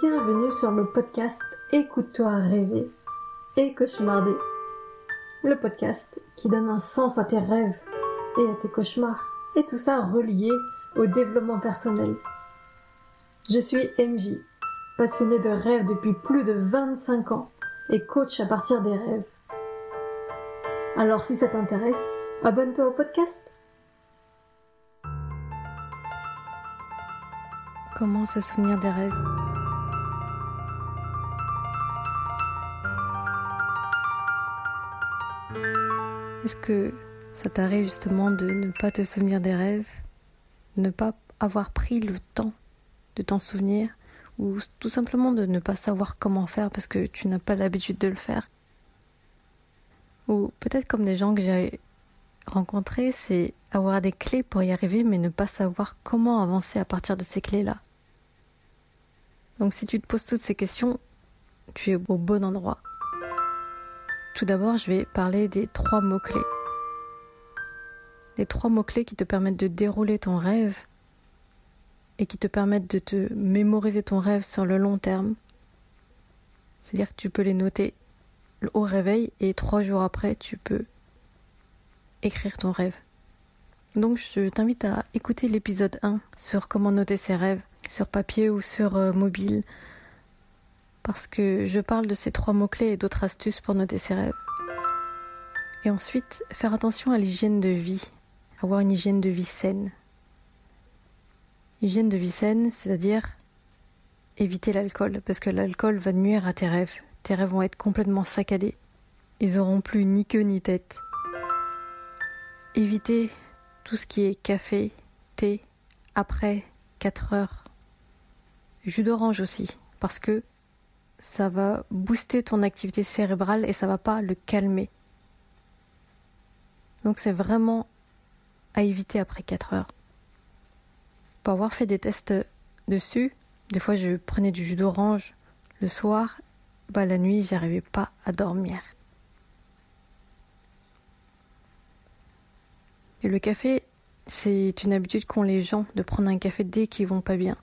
Bienvenue sur le podcast Écoute-toi rêver et cauchemarder. Le podcast qui donne un sens à tes rêves et à tes cauchemars. Et tout ça relié au développement personnel. Je suis MJ, passionnée de rêves depuis plus de 25 ans et coach à partir des rêves. Alors si ça t'intéresse, abonne-toi au podcast. Comment se souvenir des rêves Est-ce que ça t'arrive justement de ne pas te souvenir des rêves, ne pas avoir pris le temps de t'en souvenir, ou tout simplement de ne pas savoir comment faire parce que tu n'as pas l'habitude de le faire? Ou peut-être comme des gens que j'ai rencontrés, c'est avoir des clés pour y arriver mais ne pas savoir comment avancer à partir de ces clés-là. Donc si tu te poses toutes ces questions, tu es au bon endroit. Tout d'abord, je vais parler des trois mots-clés. Les trois mots-clés qui te permettent de dérouler ton rêve et qui te permettent de te mémoriser ton rêve sur le long terme. C'est-à-dire que tu peux les noter au réveil et trois jours après, tu peux écrire ton rêve. Donc je t'invite à écouter l'épisode 1 sur comment noter ses rêves sur papier ou sur euh, mobile parce que je parle de ces trois mots-clés et d'autres astuces pour noter ses rêves. Et ensuite, faire attention à l'hygiène de vie, avoir une hygiène de vie saine. Hygiène de vie saine, c'est-à-dire éviter l'alcool, parce que l'alcool va nuire à tes rêves. Tes rêves vont être complètement saccadés. Ils auront plus ni queue ni tête. Éviter tout ce qui est café, thé, après 4 heures. Jus d'orange aussi, parce que ça va booster ton activité cérébrale et ça va pas le calmer. Donc c'est vraiment à éviter après 4 heures. Pour avoir fait des tests dessus, des fois je prenais du jus d'orange le soir, bah la nuit j'arrivais pas à dormir. Et le café, c'est une habitude qu'ont les gens de prendre un café dès qu'ils vont pas bien.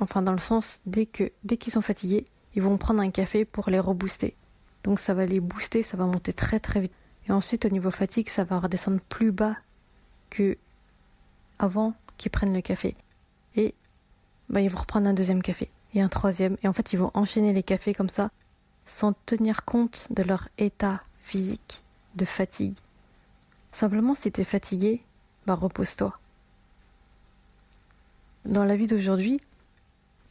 Enfin, dans le sens, dès que dès qu'ils sont fatigués, ils vont prendre un café pour les rebooster. Donc ça va les booster, ça va monter très très vite. Et ensuite, au niveau fatigue, ça va redescendre plus bas que avant qu'ils prennent le café. Et bah, ils vont reprendre un deuxième café et un troisième. Et en fait, ils vont enchaîner les cafés comme ça, sans tenir compte de leur état physique de fatigue. Simplement, si tu es fatigué, bah repose-toi. Dans la vie d'aujourd'hui,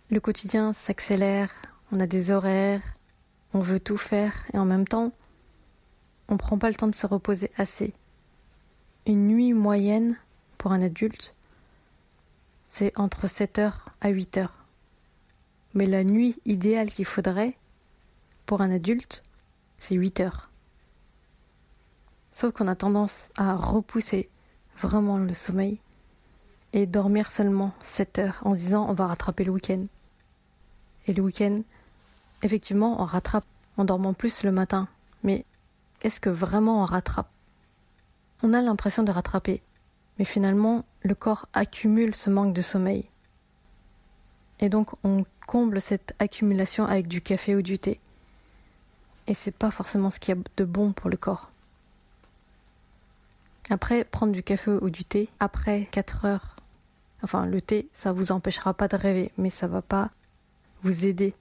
le quotidien s'accélère, on a des horaires, on veut tout faire et en même temps, on ne prend pas le temps de se reposer assez. Une nuit moyenne pour un adulte, c'est entre 7 heures à 8 heures. Mais la nuit idéale qu'il faudrait pour un adulte, c'est 8 heures. Sauf qu'on a tendance à repousser vraiment le sommeil et dormir seulement 7 heures en se disant on va rattraper le week-end. Et le week-end, effectivement, on rattrape en dormant plus le matin. Mais est-ce que vraiment on rattrape? On a l'impression de rattraper, mais finalement, le corps accumule ce manque de sommeil. Et donc, on comble cette accumulation avec du café ou du thé. Et c'est pas forcément ce qu'il y a de bon pour le corps. Après, prendre du café ou du thé, après 4 heures, enfin, le thé, ça vous empêchera pas de rêver, mais ça va pas vous aider.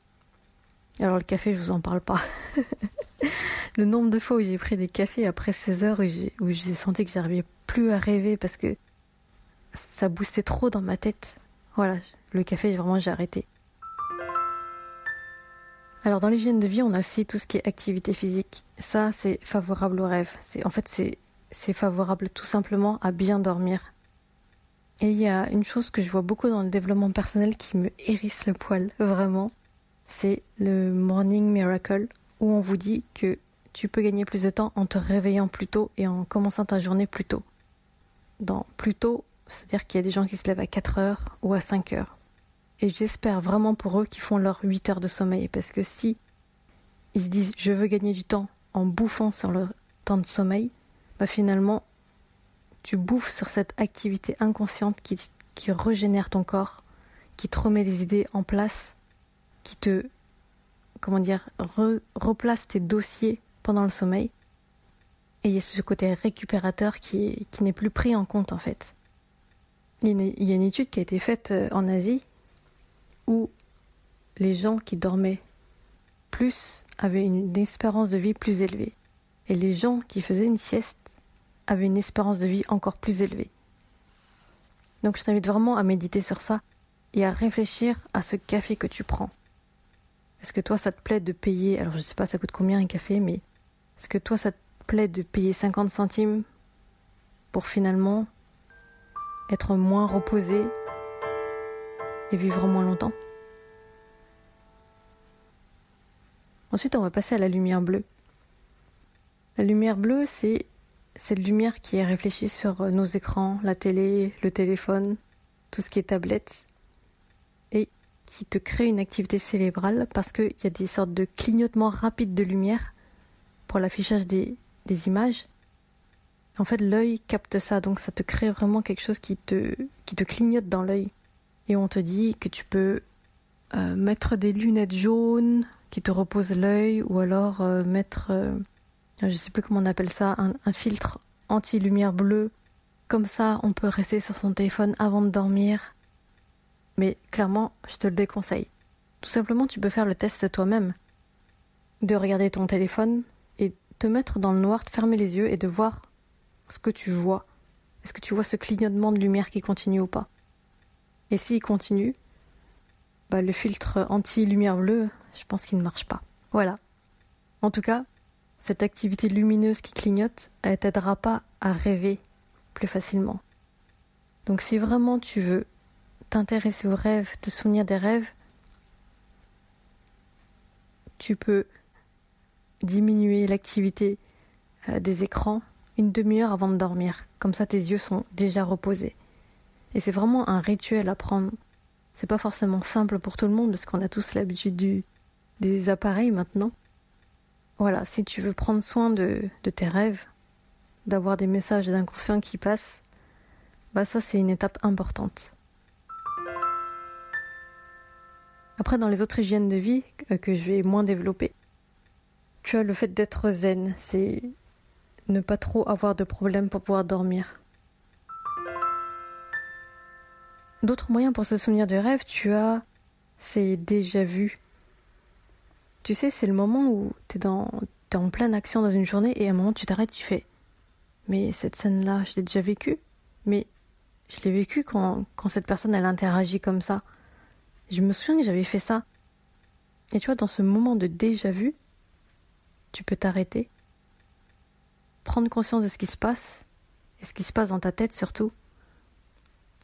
Alors le café, je vous en parle pas. le nombre de fois où j'ai pris des cafés après 16 heures où j'ai senti que j'arrivais plus à rêver parce que ça boostait trop dans ma tête. Voilà, le café, vraiment, j'ai arrêté. Alors dans l'hygiène de vie, on a aussi tout ce qui est activité physique. Ça, c'est favorable au rêve. C'est en fait c'est c'est favorable tout simplement à bien dormir. Et il y a une chose que je vois beaucoup dans le développement personnel qui me hérisse le poil, vraiment. C'est le Morning Miracle, où on vous dit que tu peux gagner plus de temps en te réveillant plus tôt et en commençant ta journée plus tôt. Dans plus tôt, c'est-à-dire qu'il y a des gens qui se lèvent à 4 heures ou à 5 heures. Et j'espère vraiment pour eux qu'ils font leurs 8 heures de sommeil, parce que si ils se disent je veux gagner du temps en bouffant sur leur temps de sommeil, bah finalement tu bouffes sur cette activité inconsciente qui, régénère ton corps, qui te remet les idées en place, qui te, comment dire, replace tes dossiers pendant le sommeil. Et il y a ce côté récupérateur qui, qui n'est plus pris en compte en fait. Il y a une étude qui a été faite euh, en Asie où les gens qui dormaient plus avaient une espérance de vie plus élevée. Et les gens qui faisaient une sieste avaient une espérance de vie encore plus élevée. Donc je t'invite vraiment à méditer sur ça et à réfléchir à ce café que tu prends. Est-ce que toi ça te plaît de payer, alors je ne sais pas ça coûte combien un café, mais est-ce que toi ça te plaît de payer 50 centimes pour finalement être moins reposé et vivre moins longtemps? Ensuite on va passer à la lumière bleue. La lumière bleue c'est cette lumière qui est réfléchie sur nos écrans, la télé, le téléphone, tout ce qui est tablette, et qui te crée une activité cérébrale parce qu'il y a des sortes de clignotements rapides de lumière pour l'affichage des, images. En fait, l'œil capte ça, donc ça te crée vraiment quelque chose qui te, qui te clignote dans l'œil. Et on te dit que tu peux euh, mettre des lunettes jaunes qui te reposent l'œil, ou alors euh, mettre euh, je sais plus comment on appelle ça, un, filtre anti-lumière bleue. Comme ça, on peut rester sur son téléphone avant de dormir. Mais clairement, je te le déconseille. Tout simplement, tu peux faire le test toi-même. De regarder ton téléphone et te mettre dans le noir, de fermer les yeux et de voir ce que tu vois. Est-ce que tu vois ce clignotement de lumière qui continue ou pas? Et s'il continue, bah, le filtre anti-lumière bleue, je pense qu'il ne marche pas. Voilà. En tout cas, cette activité lumineuse qui clignote, elle t'aidera pas à rêver plus facilement. Donc si vraiment tu veux t'intéresser aux rêves, te souvenir des rêves, tu peux diminuer l'activité euh, des écrans une demi-heure avant de dormir. Comme ça, tes yeux sont déjà reposés. Et c'est vraiment un rituel à prendre. C'est pas forcément simple pour tout le monde parce qu'on a tous l'habitude du, des appareils maintenant. Voilà, si tu veux prendre soin de, tes rêves, d'avoir des messages d'inconscient qui passent, bah ça c'est une étape importante. Après, dans les autres hygiènes de vie euh, que je vais moins développer, tu as le fait d'être zen, c'est ne pas trop avoir de problèmes pour pouvoir dormir. D'autres moyens pour se souvenir de rêves, tu as c'est déjà vu. Tu sais, c'est le moment où tu es, en pleine action dans une journée et à un moment tu t'arrêtes, tu fais Mais cette scène-là, je l'ai déjà vécue. Mais je l'ai vécue quand, quand cette personne, elle interagit comme ça. Je me souviens que j'avais fait ça. Et tu vois, dans ce moment de déjà vu, tu peux t'arrêter, prendre conscience de ce qui se passe, et ce qui se passe dans ta tête surtout,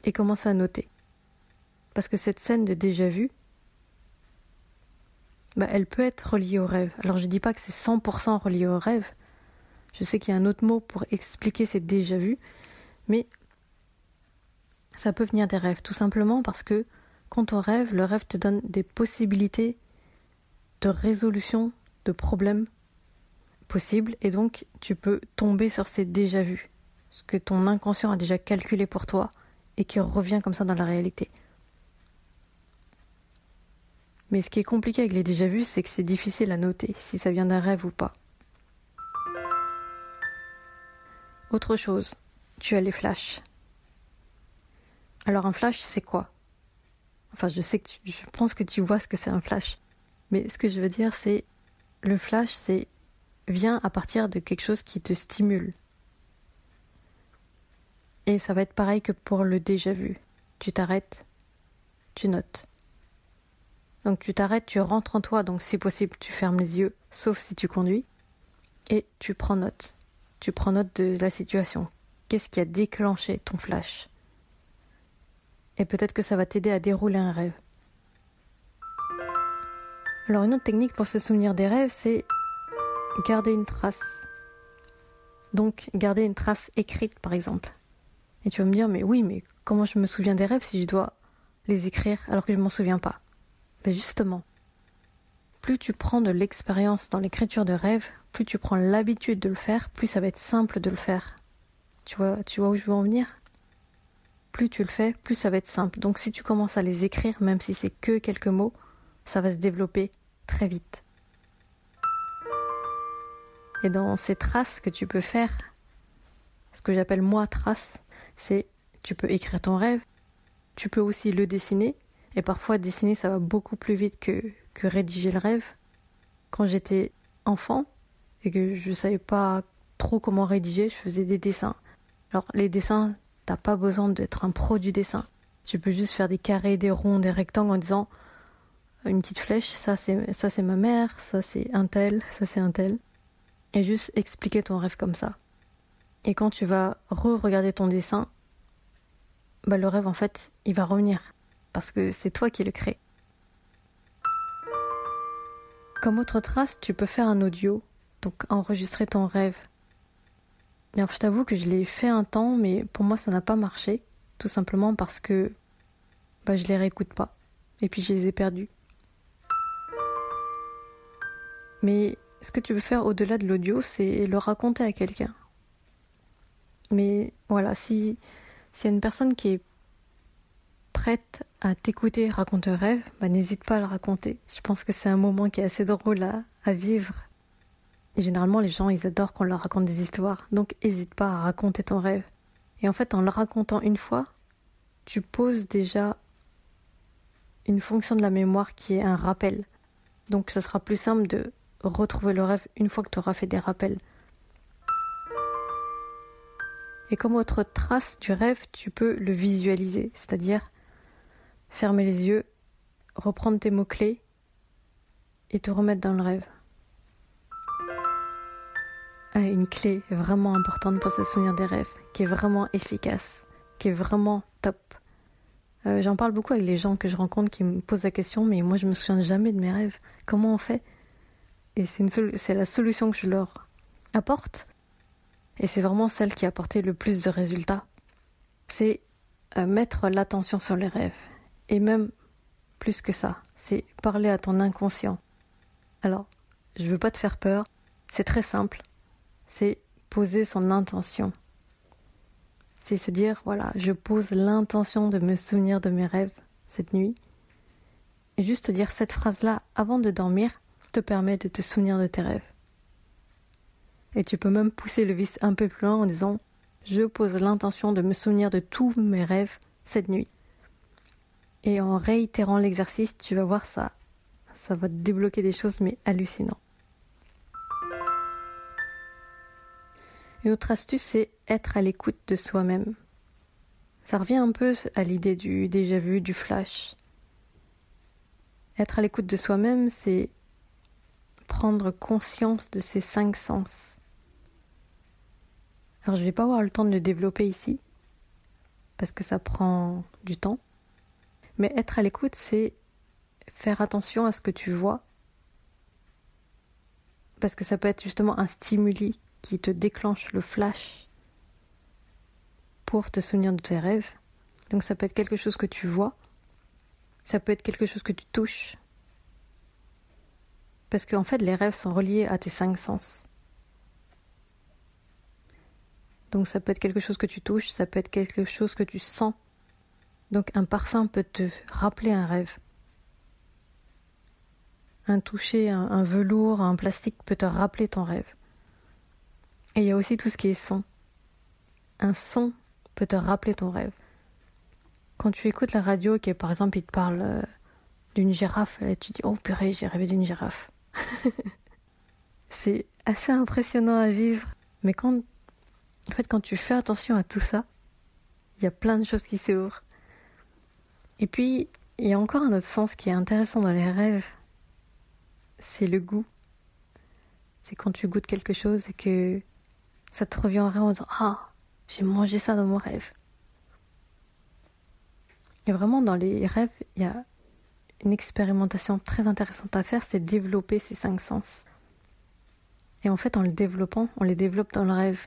et commencer à noter. Parce que cette scène de déjà vu, bah, elle peut être reliée au rêve. Alors je dis pas que c'est 100% relié au rêve. Je sais qu'il y a un autre mot pour expliquer ces déjà vu, mais ça peut venir des rêves, tout simplement parce que quand on rêve, le rêve te donne des possibilités de résolution de problèmes possibles, et donc tu peux tomber sur ces déjà vus, ce que ton inconscient a déjà calculé pour toi et qui revient comme ça dans la réalité. Mais ce qui est compliqué avec les déjà-vus, c'est que c'est difficile à noter si ça vient d'un rêve ou pas. Autre chose, tu as les flashs. Alors un flash, c'est quoi? Enfin, je sais que je pense que tu vois ce que c'est un flash. Mais ce que je veux dire, c'est le flash, c'est vient à partir de quelque chose qui te stimule. Et ça va être pareil que pour le déjà vu. Tu t'arrêtes, tu notes. Donc tu t'arrêtes, tu rentres en toi, donc si possible tu fermes les yeux, sauf si tu conduis, et tu prends note. Tu prends note de la situation. Qu'est-ce qui a déclenché ton flash? Et peut-être que ça va t'aider à dérouler un rêve. Alors une autre technique pour se souvenir des rêves, c'est garder une trace. Donc garder une trace écrite par exemple. Et tu vas me dire, mais oui, mais comment je me souviens des rêves si je dois les écrire alors que je m'en souviens pas? Justement, plus tu prends de l'expérience dans l'écriture de rêve, plus tu prends l'habitude de le faire, plus ça va être simple de le faire. Tu vois, tu vois où je veux en venir? Plus tu le fais, plus ça va être simple. Donc si tu commences à les écrire, même si c'est que quelques mots, ça va se développer très vite. Et dans ces traces que tu peux faire, ce que j'appelle moi trace, c'est tu peux écrire ton rêve, tu peux aussi le dessiner, et parfois dessiner ça va beaucoup plus vite que, que rédiger le rêve. Quand j'étais enfant et que je ne savais pas trop comment rédiger, je faisais des dessins. Alors les dessins, t'as pas besoin d'être un pro du dessin. Tu peux juste faire des carrés, des ronds, des rectangles en disant une petite flèche, ça c'est ma mère, ça c'est un tel, ça c'est un tel et juste expliquer ton rêve comme ça. Et quand tu vas re-regarder ton dessin, bah le rêve en fait, il va revenir parce que c'est toi qui le crée. Comme autre trace, tu peux faire un audio, donc enregistrer ton rêve. Je t'avoue que je l'ai fait un temps, mais pour moi ça n'a pas marché, tout simplement parce que bah, je les réécoute pas, et puis je les ai perdus. Mais ce que tu veux faire au-delà de l'audio, c'est le raconter à quelqu'un. Mais voilà, si s'il y a une personne qui est prête à t'écouter raconter un rêve, bah, n'hésite pas à le raconter. Je pense que c'est un moment qui est assez drôle à, à vivre. Et généralement, les gens, ils adorent qu'on leur raconte des histoires. Donc, n'hésite pas à raconter ton rêve. Et en fait, en le racontant une fois, tu poses déjà une fonction de la mémoire qui est un rappel. Donc, ce sera plus simple de retrouver le rêve une fois que tu auras fait des rappels. Et comme autre trace du rêve, tu peux le visualiser, c'est-à-dire fermer les yeux, reprendre tes mots-clés et te remettre dans le rêve. Ah, une clé vraiment importante pour se souvenir des rêves, qui est vraiment efficace, qui est vraiment top. Euh, j'en parle beaucoup avec les gens que je rencontre qui me posent la question, mais moi je me souviens jamais de mes rêves. Comment on fait? Et c'est la solution que je leur apporte. Et c'est vraiment celle qui a apporté le plus de résultats. C'est euh, mettre l'attention sur les rêves. Et même plus que ça, c'est parler à ton inconscient. Alors, je veux pas te faire peur, c'est très simple. C'est poser son intention. C'est se dire, voilà, je pose l'intention de me souvenir de mes rêves cette nuit. Et juste dire cette phrase-là avant de dormir, te permet de te souvenir de tes rêves. Et tu peux même pousser le vice un peu plus loin en disant Je pose l'intention de me souvenir de tous mes rêves cette nuit. Et en réitérant l'exercice, tu vas voir ça. Ça va te débloquer des choses, mais hallucinant. Une autre astuce, c'est être à l'écoute de soi-même. Ça revient un peu à l'idée du déjà vu, du flash. Être à l'écoute de soi-même, c'est prendre conscience de ces cinq sens. Alors je vais pas avoir le temps de le développer ici, parce que ça prend du temps. Mais être à l'écoute, c'est faire attention à ce que tu vois, parce que ça peut être justement un stimuli qui te déclenche le flash pour te souvenir de tes rêves. Donc ça peut être quelque chose que tu vois, ça peut être quelque chose que tu touches, parce qu'en fait, les rêves sont reliés à tes cinq sens. Donc ça peut être quelque chose que tu touches, ça peut être quelque chose que tu sens. Donc un parfum peut te rappeler un rêve. Un toucher, un, velours, un plastique peut te rappeler ton rêve. Et il y a aussi tout ce qui est son. Un son peut te rappeler ton rêve. Quand tu écoutes la radio, qui par exemple il te parle euh, d'une girafe, tu dis oh purée j'ai rêvé d'une girafe. c'est assez impressionnant à vivre. Mais quand, en fait, quand tu fais attention à tout ça, il y a plein de choses qui s'ouvrent. Et puis, il y a encore un autre sens qui est intéressant dans les rêves. C'est le goût. C'est quand tu goûtes quelque chose et que ça te revient en rêve en disant Ah, j'ai mangé ça dans mon rêve. Et vraiment, dans les rêves, il y a une expérimentation très intéressante à faire, c'est développer ces cinq sens. Et en fait, en le développant, on les développe dans le rêve.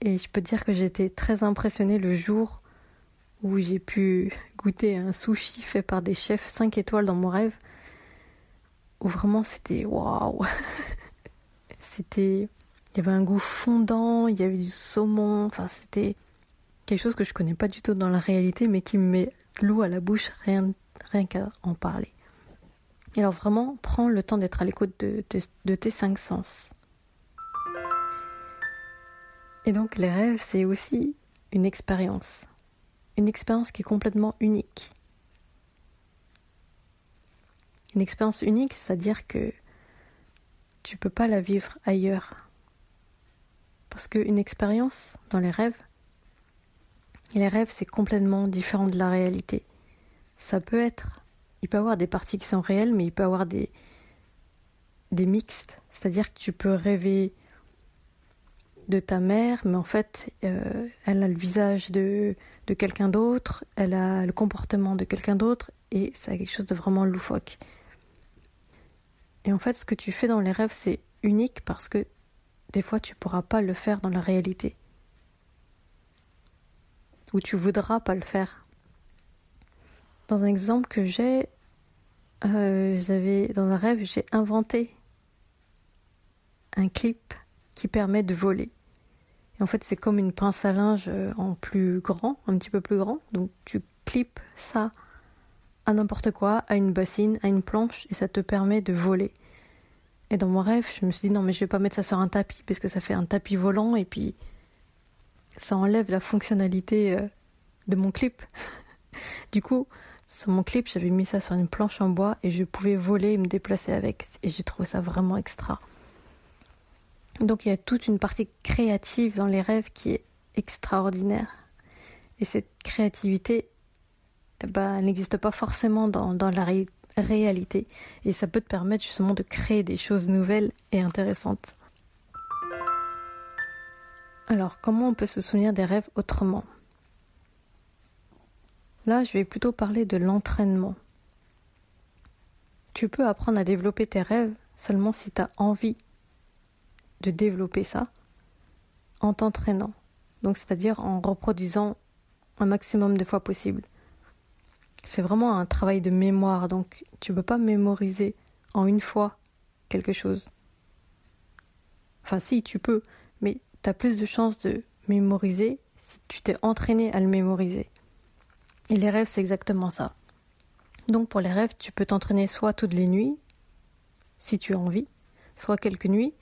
Et je peux dire que j'étais très impressionnée le jour où j'ai pu goûter un sushi fait par des chefs 5 étoiles dans mon rêve, où vraiment c'était waouh! c'était. Il y avait un goût fondant, il y avait du saumon, enfin c'était. quelque chose que je connais pas du tout dans la réalité, mais qui me met l'eau à la bouche rien, rien qu'à en parler. alors vraiment, prends le temps d'être à l'écoute de, de tes cinq sens. Et donc les rêves, c'est aussi une expérience. Une expérience qui est complètement unique. Une expérience unique, c'est-à-dire que tu peux pas la vivre ailleurs. Parce qu'une expérience dans les rêves, les rêves, c'est complètement différent de la réalité. Ça peut être, il peut y avoir des parties qui sont réelles, mais il peut y avoir des, des mixtes. C'est-à-dire que tu peux rêver de ta mère, mais en fait, euh, elle a le visage de, quelqu'un d'autre, elle a le comportement de quelqu'un d'autre, et c'est quelque chose de vraiment loufoque. Et en fait, ce que tu fais dans les rêves, c'est unique parce que des fois, tu pourras pas le faire dans la réalité. Ou tu voudras pas le faire. Dans un exemple que j'ai, euh, dans un rêve, j'ai inventé un clip qui permet de voler. Et en fait, c'est comme une pince à linge euh, en plus grand, un petit peu plus grand. Donc tu clips ça à n'importe quoi, à une bassine, à une planche, et ça te permet de voler. Et dans mon rêve, je me suis dit non mais je vais pas mettre ça sur un tapis, parce que ça fait un tapis volant, et puis ça enlève la fonctionnalité euh, de mon clip. du coup, sur mon clip, j'avais mis ça sur une planche en bois, et je pouvais voler et me déplacer avec. Et j'ai trouvé ça vraiment extra. Donc il y a toute une partie créative dans les rêves qui est extraordinaire. Et cette créativité, bah, n'existe pas forcément dans, dans la réalité. Et ça peut te permettre justement de créer des choses nouvelles et intéressantes. Alors, comment on peut se souvenir des rêves autrement? Là, je vais plutôt parler de l'entraînement. Tu peux apprendre à développer tes rêves seulement si tu as envie de développer ça en t'entraînant. Donc c'est-à-dire en reproduisant un maximum de fois possible. C'est vraiment un travail de mémoire, donc tu ne peux pas mémoriser en une fois quelque chose. Enfin si, tu peux, mais tu as plus de chances de mémoriser si tu t'es entraîné à le mémoriser. Et les rêves, c'est exactement ça. Donc pour les rêves, tu peux t'entraîner soit toutes les nuits, si tu as envie, soit quelques nuits,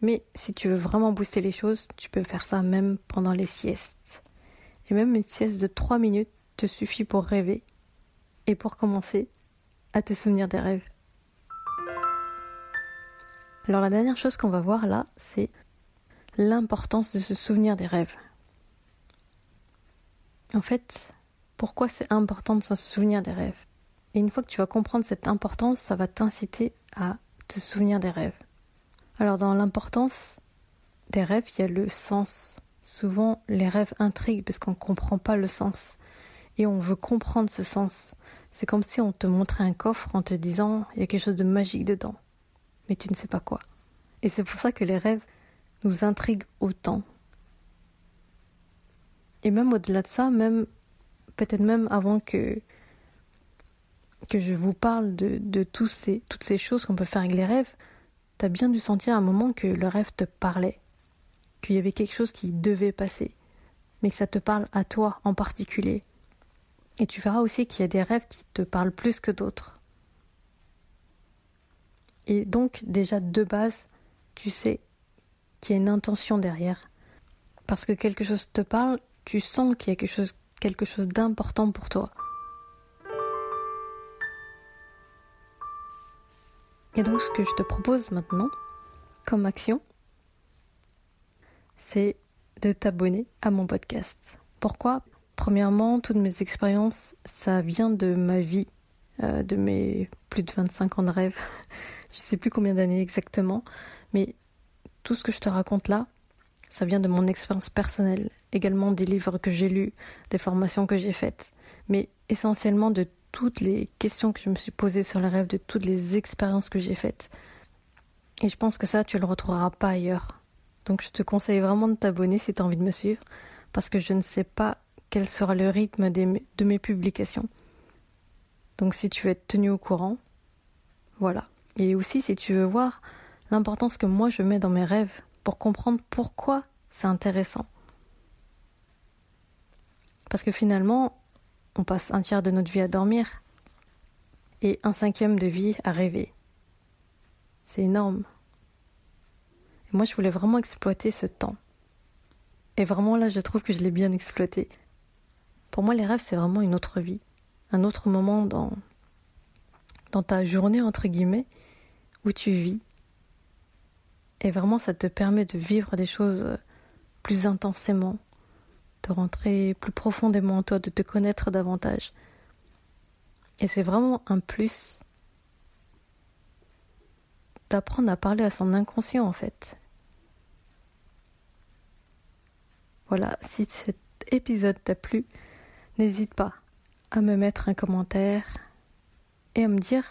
mais si tu veux vraiment booster les choses, tu peux faire ça même pendant les siestes. Et même une sieste de 3 minutes te suffit pour rêver et pour commencer à te souvenir des rêves. Alors la dernière chose qu'on va voir là, c'est l'importance de se souvenir des rêves. En fait, pourquoi c'est important de se souvenir des rêves? Et une fois que tu vas comprendre cette importance, ça va t'inciter à te souvenir des rêves. Alors dans l'importance des rêves, il y a le sens. Souvent, les rêves intriguent parce qu'on ne comprend pas le sens. Et on veut comprendre ce sens. C'est comme si on te montrait un coffre en te disant il y a quelque chose de magique dedans. Mais tu ne sais pas quoi. Et c'est pour ça que les rêves nous intriguent autant. Et même au-delà de ça, même peut-être même avant que que je vous parle de, de tous ces, toutes ces choses qu'on peut faire avec les rêves, t'as bien dû sentir un moment que le rêve te parlait, qu'il y avait quelque chose qui devait passer, mais que ça te parle à toi en particulier. Et tu verras aussi qu'il y a des rêves qui te parlent plus que d'autres. Et donc déjà de base, tu sais qu'il y a une intention derrière. Parce que quelque chose te parle, tu sens qu'il y a quelque chose, quelque chose d'important pour toi. Donc ce que je te propose maintenant, comme action, c'est de t'abonner à mon podcast. Pourquoi? Premièrement, toutes mes expériences, ça vient de ma vie, euh, de mes plus de 25 ans de rêve. je sais plus combien d'années exactement, mais tout ce que je te raconte là, ça vient de mon expérience personnelle, également des livres que j'ai lus, des formations que j'ai faites, mais essentiellement de toutes les questions que je me suis posées sur le rêve, de toutes les expériences que j'ai faites. Et je pense que ça, tu le retrouveras pas ailleurs. Donc je te conseille vraiment de t'abonner si tu as envie de me suivre, parce que je ne sais pas quel sera le rythme de mes publications. Donc si tu veux être tenu au courant, voilà. Et aussi si tu veux voir l'importance que moi je mets dans mes rêves pour comprendre pourquoi c'est intéressant. Parce que finalement, on passe un tiers de notre vie à dormir et un cinquième de vie à rêver. C'est énorme. Et moi, je voulais vraiment exploiter ce temps. Et vraiment, là, je trouve que je l'ai bien exploité. Pour moi, les rêves, c'est vraiment une autre vie. Un autre moment dans, dans ta journée, entre guillemets, où tu vis. Et vraiment, ça te permet de vivre des choses plus intensément, rentrer plus profondément en toi, de te connaître davantage. Et c'est vraiment un plus d'apprendre à parler à son inconscient en fait. Voilà, si cet épisode t'a plu, n'hésite pas à me mettre un commentaire et à me dire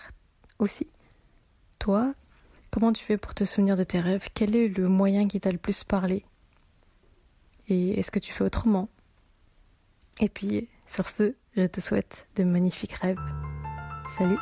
aussi, toi, comment tu fais pour te souvenir de tes rêves? Quel est le moyen qui t'a le plus parlé? Et est-ce que tu fais autrement? Et puis, sur ce, je te souhaite de magnifiques rêves. Salut